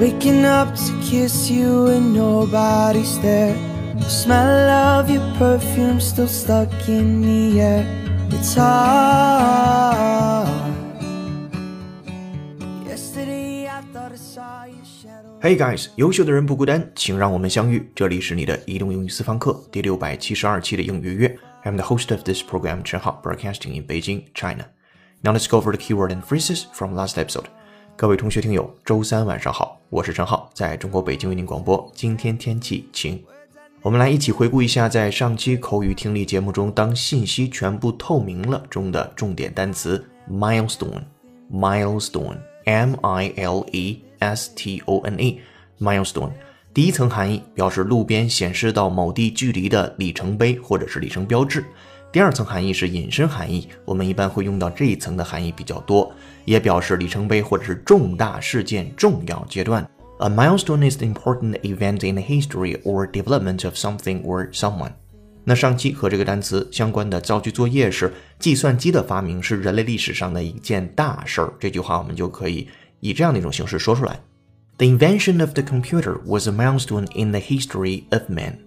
Waking up to kiss you and nobody's there. The smell of your perfume still stuck in the air. It's hard. Yesterday I thought I saw your shadow. Hey guys，优秀的人不孤单，请让我们相遇。这里是你的移动英语私房课第六百七十二期的英语约。I'm the host of this program, Chen Hao, broadcasting in Beijing, China. Now let's go over the keyword and phrases from last episode. 各位同学听友，周三晚上好，我是陈浩，在中国北京为您广播。今天天气晴，我们来一起回顾一下在上期口语听力节目中，当信息全部透明了中的重点单词 milestone，milestone，m i l e s t o n e，milestone。第一层含义表示路边显示到某地距离的里程碑或者是里程标志。第二层含义是引申含义，我们一般会用到这一层的含义比较多，也表示里程碑或者是重大事件、重要阶段。A milestone is the important event in the history or development of something or someone。那上期和这个单词相关的造句作业是：计算机的发明是人类历史上的一件大事儿。这句话我们就可以以这样的一种形式说出来：The invention of the computer was a milestone in the history of man。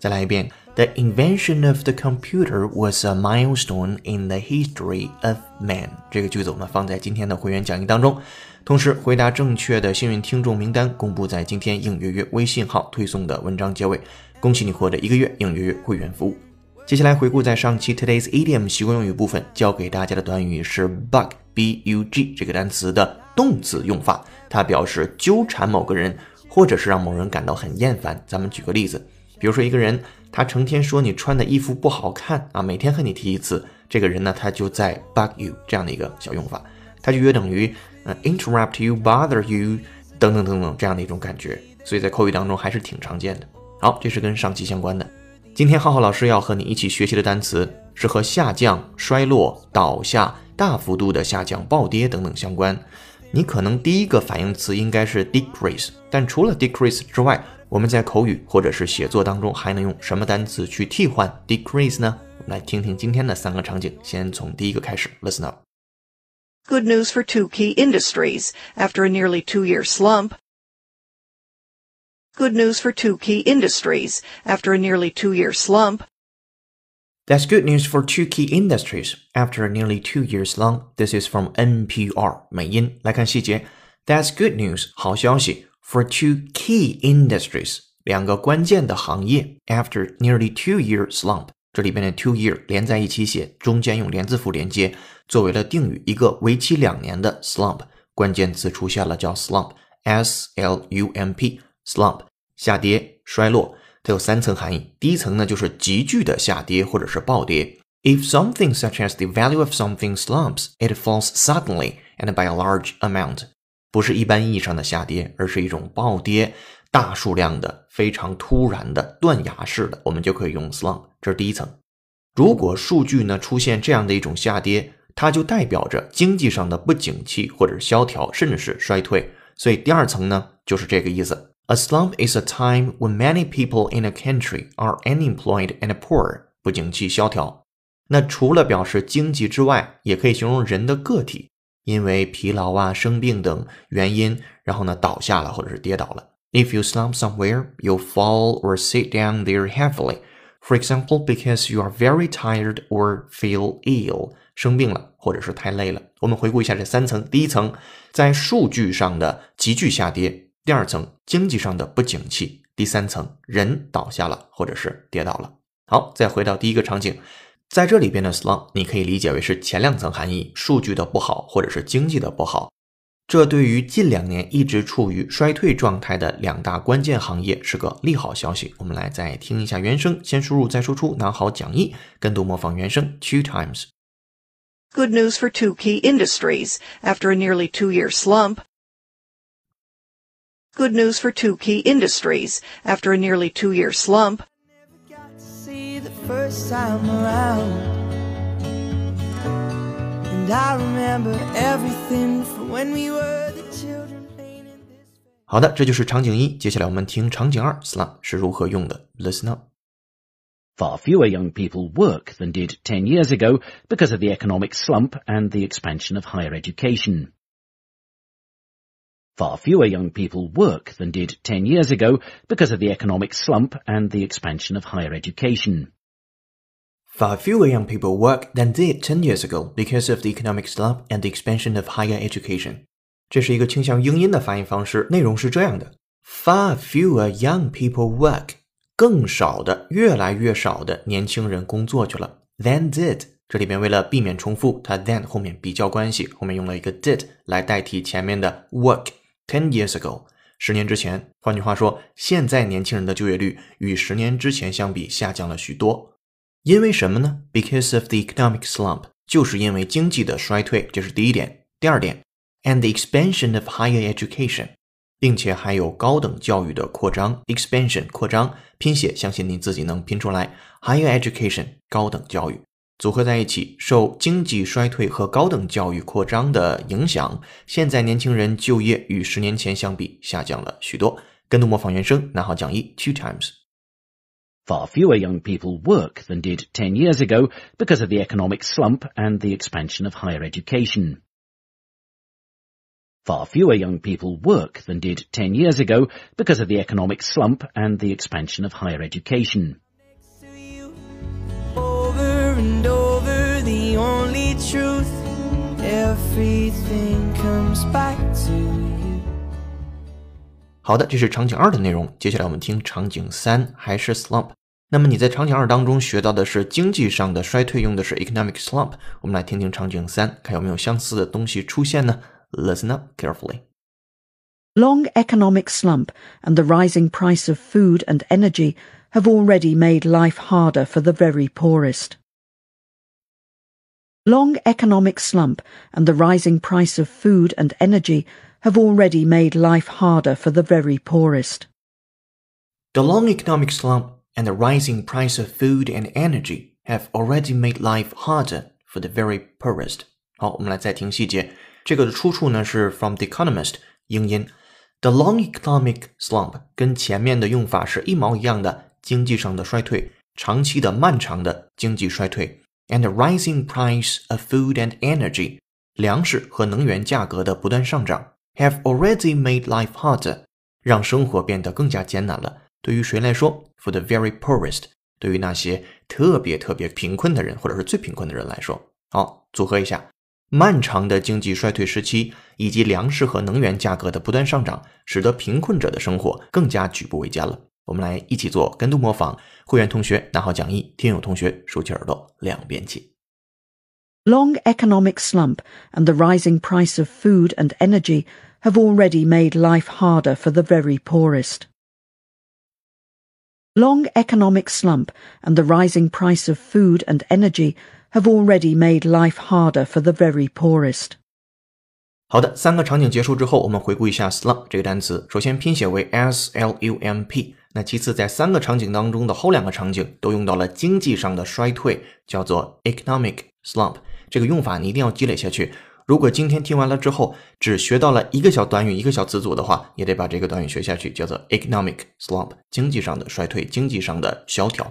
再来一遍。The invention of the computer was a milestone in the history of man。这个句子我们放在今天的会员讲义当中。同时，回答正确的幸运听众名单公布在今天应约约微信号推送的文章结尾。恭喜你获得一个月应约约会员服务。接下来回顾在上期 Today's Idiom 习惯用语部分教给大家的短语是 bug，b u g 这个单词的动词用法，它表示纠缠某个人，或者是让某人感到很厌烦。咱们举个例子。比如说一个人，他成天说你穿的衣服不好看啊，每天和你提一次，这个人呢，他就在 bug you 这样的一个小用法，它就约等于呃 interrupt you bother you 等等等等这样的一种感觉，所以在口语当中还是挺常见的。好，这是跟上期相关的。今天浩浩老师要和你一起学习的单词是和下降、衰落、倒下、大幅度的下降、暴跌等等相关。你可能第一个反应词应该是 decrease，但除了 decrease 之外，我们在口语或者是写作当中还能用什么单词去替换 decrease 呢？我们来听听今天的三个场景。先从第一个开始，listen up。Good news for two key industries after a nearly two-year slump. Good news for two key industries after a nearly two-year slump. That's good news for two key industries after a nearly two years long. This is from NPR 美音。来看细节。That's good news，好消息 for two key industries，两个关键的行业。After nearly two year slump，这里边的 two year 连在一起写，中间用连字符连接，作为了定语。一个为期两年的 slump，关键词出现了，叫 slump，s l u m p，slump，下跌、衰落。它有三层含义。第一层呢，就是急剧的下跌或者是暴跌。If something such as the value of something slumps, it falls suddenly and by a large amount。 不是一般意义上的下跌，而是一种暴跌，大数量的、非常突然的、断崖式的，我们就可以用 slump。这是第一层。如果数据呢出现这样的一种下跌，它就代表着经济上的不景气或者萧条，甚至是衰退。所以第二层呢，就是这个意思。A slump is a time when many people in a country are unemployed and poor，不景气萧条。那除了表示经济之外，也可以形容人的个体，因为疲劳啊、生病等原因，然后呢倒下了或者是跌倒了。If you slump somewhere, you fall or sit down there heavily. For example, because you are very tired or feel ill，生病了或者是太累了。我们回顾一下这三层：第一层，在数据上的急剧下跌。第二层经济上的不景气，第三层人倒下了或者是跌倒了。好，再回到第一个场景，在这里边的 slump 你可以理解为是前两层含义，数据的不好或者是经济的不好。这对于近两年一直处于衰退状态的两大关键行业是个利好消息。我们来再听一下原声，先输入再输出，拿好讲义，跟读模仿原声 two times。Good news for two key industries after a nearly two-year slump. Good news for two key industries after a nearly two-year slump. Got to see the first time around. And I remember everything from when we were the children playing in this. 好的，这就是场景一。接下来我们听场景二，slump 是如何用的。Listen up。 Far fewer young people work than did 10 years ago because of the economic slump and the expansion of higher education. Far fewer young people work than did 10 years ago because of the economic slump and the expansion of higher education. Far fewer young people work than did 10 years ago because of the economic slump and the expansion of higher education. 这是一个倾向英音的发音方式，内容是这样的：Far fewer young people work，更少的，越来越少的年轻人工作去了。Than did，这里边为了避免重复，它 than 后面比较关系，后面用了一个 did 来代替前面的 work。Ten years ago，十年之前。换句话说，现在年轻人的就业率与十年之前相比下降了许多。因为什么呢？Because of the economic slump，就是因为经济的衰退，这是第一点。第二点。and the expansion of higher education，并且还有高等教育的扩张，expansion 扩张，拼写相信您自己能拼出来。higher education 高等教育组合在一起，受经济衰退和高等教育扩张的影响，现在年轻人就业与十年前相比下降了许多。跟读模仿原声，拿好讲义 two times。Far fewer young people work than did 10 years ago because of the economic slump and the expansion of higher education. Far fewer young people work than did 10 years ago because of the economic slump and the expansion of higher education. Over and over, the only truth. Everything comes back to you. 好的，这是场景二的内容。接下来我们听场景三，还是 slump。 那么你在场景二当中学到的是经济上的衰退，用的是 economic slump。我们来听听场景三，看有没有相似的东西出现呢？Listen up carefully. Long economic slump and the rising price of food and energy have already made life harder for the very poorest. Long economic slump and the rising price of food and energy have already made life harder for the very poorest. The long economic slump and the rising price of food and energy have already made life harder for the very poorest. 好，我们来再听细节。这个的出处呢是 from The Economist 英音。The long economic slump 跟前面的用法是一毛一样的，经济上的衰退，长期的、漫长的经济衰退，and the rising price of food and energy 粮食和能源价格的不断上涨，have already made life harder 让生活变得更加艰难了。对于谁来说 ？For the very poorest，对于那些特别特别贫困的人，或者是最贫困的人来说。好，组合一下。漫长的经济衰退时期，以及粮食和能源价格的不断上涨，使得贫困者的生活更加举步维艰了。我们来一起做跟读模仿，会员同学拿好讲义，听友同学竖起耳朵，两边起。Long economic slump and the rising price of food and energy have already made life harder for the very poorest. Long economic slump and the rising price of food and energy have already made life harder for the very poorest. 好的，三个场景结束之后，我们回顾一下 slump 这个单词。首先拼写为 s l u m p。那其次，在三个场景当中的后两个场景都用到了经济上的衰退，叫做 economic slump。这个用法你一定要积累下去。 如果今天听完了之后只学到了一个小短语、一个小词组的话，也得把这个短语学下去，叫做 economic slump，经济上的衰退，经济上的萧条。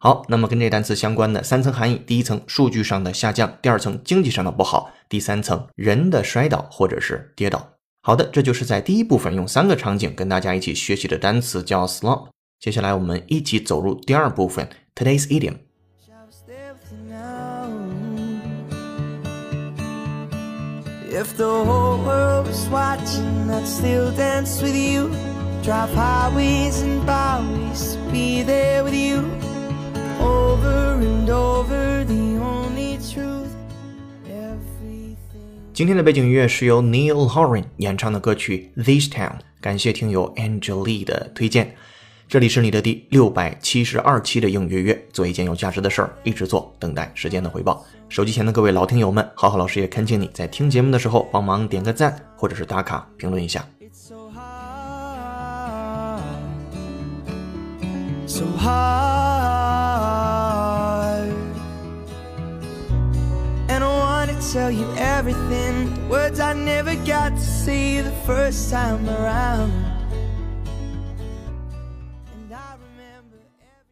好，那么跟这单词相关的三层含义：第一层数据上的下降，第二层经济上的不好，第三层人的摔倒或者是跌倒。好的，这就是在第一部分用三个场景跟大家一起学习的单词叫 slump。接下来我们一起走入第二部分 today's idiom。If the whole world was watching, I'd still dance with you. Drive highways and byways, be there with you. 今天的背景音乐是由 Neil Horan 演唱的歌曲《This Town》，感谢听友 Angela 的推荐。 这里是你的第六百七十二期的应约约，做一件有价值的事儿，一直做，等待时间的回报。手机前的各位老听友们，浩浩老师也恳请你在听节目的时候帮忙点个赞，或者是打卡评论一下。So tell you everything, words I never got to say the first time around.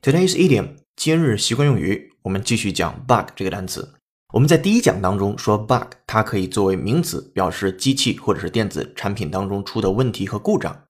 Today's idiom 今日习惯用语，我们继续讲 bug 这个单词。我们在第一讲当中说，bug 它可以作为名词，表示机器或者是电子产品当中出的问题和故障。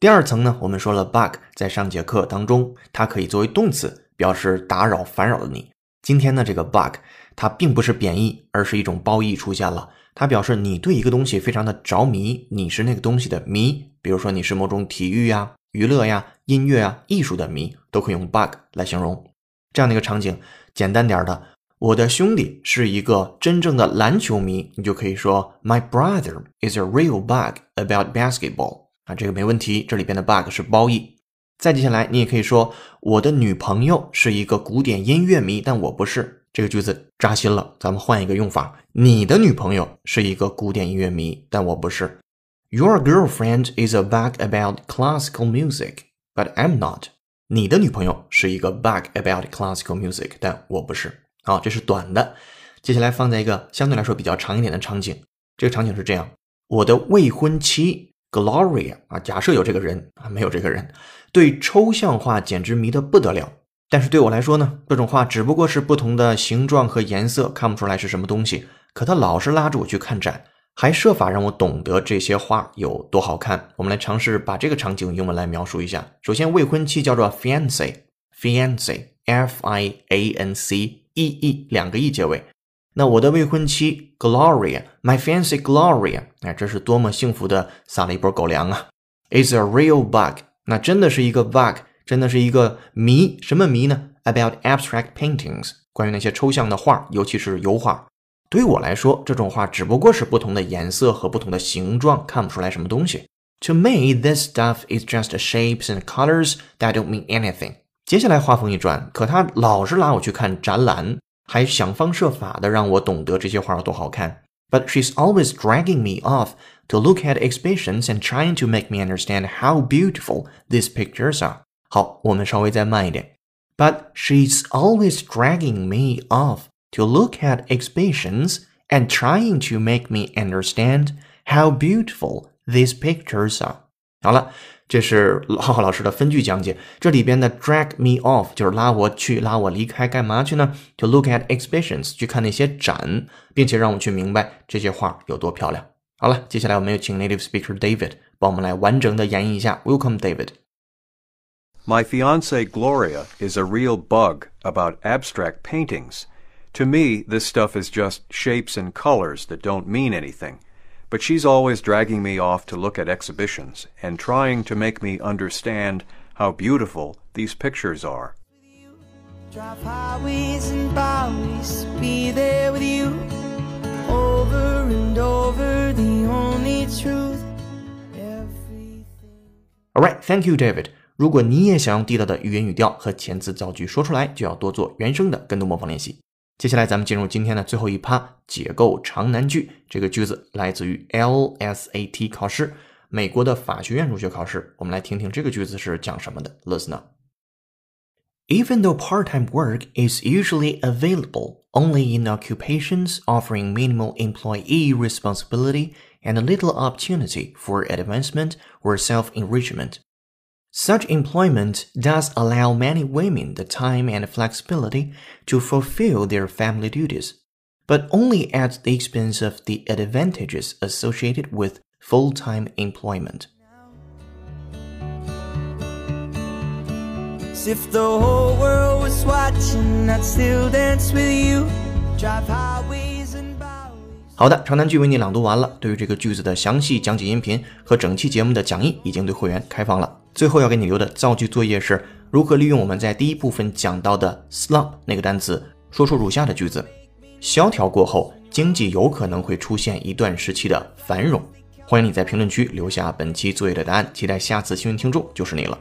第二层呢，我们说了，bug 在上节课当中，它可以作为动词，表示打扰、烦扰的你。今天呢，这个 bug 它并不是贬义，而是一种褒义出现了。它表示你对一个东西非常的着迷，你是那个东西的迷。比如说你是某种体育呀、娱乐呀、音乐啊、艺术的迷，都可以用 bug 来形容。这样的一个场景，简单点的，我的兄弟是一个真正的篮球迷，你就可以说 My brother is a real bug about basketball。啊，这个没问题。这里边的 bug 是褒义。再接下来，你也可以说我的女朋友是一个古典音乐迷，但我不是。这个句子扎心了，咱们换一个用法：你的女朋友是一个古典音乐迷，但我不是。Your girlfriend is a bug about classical music, but I'm not. 你的女朋友是一个 bug about classical music，但我不是。好，这是短的。接下来放在一个相对来说比较长一点的场景。这个场景是这样：我的未婚妻。Gloria 啊，假设有这个人啊，没有这个人，对抽象画简直迷得不得了。但是对我来说呢，这种画只不过是不同的形状和颜色，看不出来是什么东西。可他老是拉着我去看展，还设法让我懂得这些画有多好看。我们来尝试把这个场景英文来描述一下。首先，未婚妻叫做 fiance，fiance，f i a n c e e，两个 e 结尾。那我的未婚妻 Gloria，my fancy Gloria，哎，这是多么幸福的撒了一波狗粮啊！Is a real bug，那真的是一个 bug，真的是一个谜。什么谜呢？About abstract paintings，关于那些抽象的画，尤其是油画。对我来说，这种画只不过是不同的颜色和不同的形状，看不出来什么东西。To me, this stuff is just shapes and colors that don't mean anything。接下来话锋一转，可他老是拉我去看展览。还想方设法的让我懂得这些画有多好看。But she's always dragging me off to look at exhibitions and trying to make me understand how beautiful these pictures are. 好，我们稍微再慢一点。But she's always dragging me off to look at exhibitions and trying to make me understand how beautiful these pictures are. 好了，这是浩浩老师的分句讲解。这里边的 drag me off 就是拉我去、拉我离开，干嘛去呢？To look at exhibitions，去看那些展，并且让我去明白这些画有多漂亮。好了，接下来我们有请 native speaker David 帮我们来完整的演绎一下。Welcome, David. My fiancee Gloria is a real bug about abstract paintings. To me, this stuff is just shapes and colors that don't mean anything but she's always dragging me off to look at exhibitions and trying to make me understand how beautiful these pictures are. Drive highways and byways, be there with you over and over, the only truth. Alright, thank you, David. 如果你也想用地道的语音语调和遣词造句说出来，就要多做原声的跟读模仿练习。 接下来咱们进入今天的最后一趴，解构长难句。这个句子来自于 LSAT 考试，美国的法学院入学考试。我们来听听这个句子是讲什么的。Listen up. Even though part-time work is usually available only in occupations offering minimal employee responsibility and little opportunity for advancement or self-enrichment, such employment does allow many women the time and flexibility to fulfill their family duties, but only at the expense of the advantages associated with full time employment. If the whole world was watching, I'd still dance with you. Drive highways and byways. 好的，长难句为你朗读完了。对于这个句子的详细讲解音频和整期节目的讲义，已经对会员开放了。 最后要给你留的造句作业是如何利用我们在第一部分讲到的 slump 那个单词，说出如下的句子：萧条过后，经济有可能会出现一段时期的繁荣。欢迎你在评论区留下本期作业的答案，期待下次幸运听众就是你了。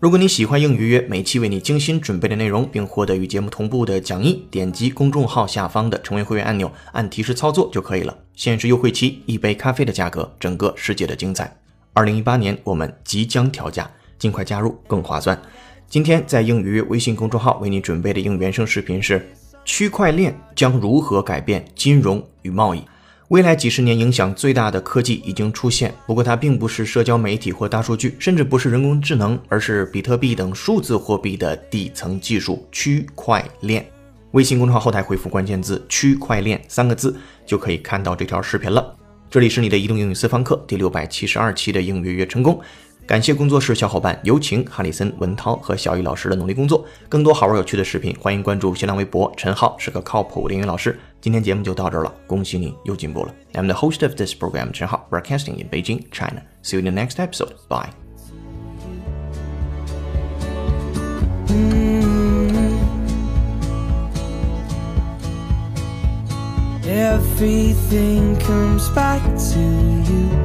如果你喜欢英语约每期为你精心准备的内容，并获得与节目同步的讲义，点击公众号下方的成为会员按钮，按提示操作就可以了。限时优惠期，一杯咖啡的价格，整个世界的精彩。二零一八年，我们即将调价，尽快加入更划算。今天在英语微信公众号为你准备的应原声视频是：区块链将如何改变金融与贸易？未来几十年影响最大的科技已经出现，不过它并不是社交媒体或大数据，甚至不是人工智能，而是比特币等数字货币的底层技术——区块链。微信公众号后台回复关键字“区块链”三个字，就可以看到这条视频了。这里是你的移动英语私房课第六百七十二期的应约约成功。感谢工作室小伙伴有请哈里森、文涛和小雨老师的努力工作。更多好玩有趣的视频，欢迎关注新浪微博陈浩是个靠谱的英语老师。今天节目就到这儿了，恭喜你又进步了。I'm the host of this program, 陈浩，broadcasting in Beijing, China. See you in the next episode. Bye. Everything comes back to you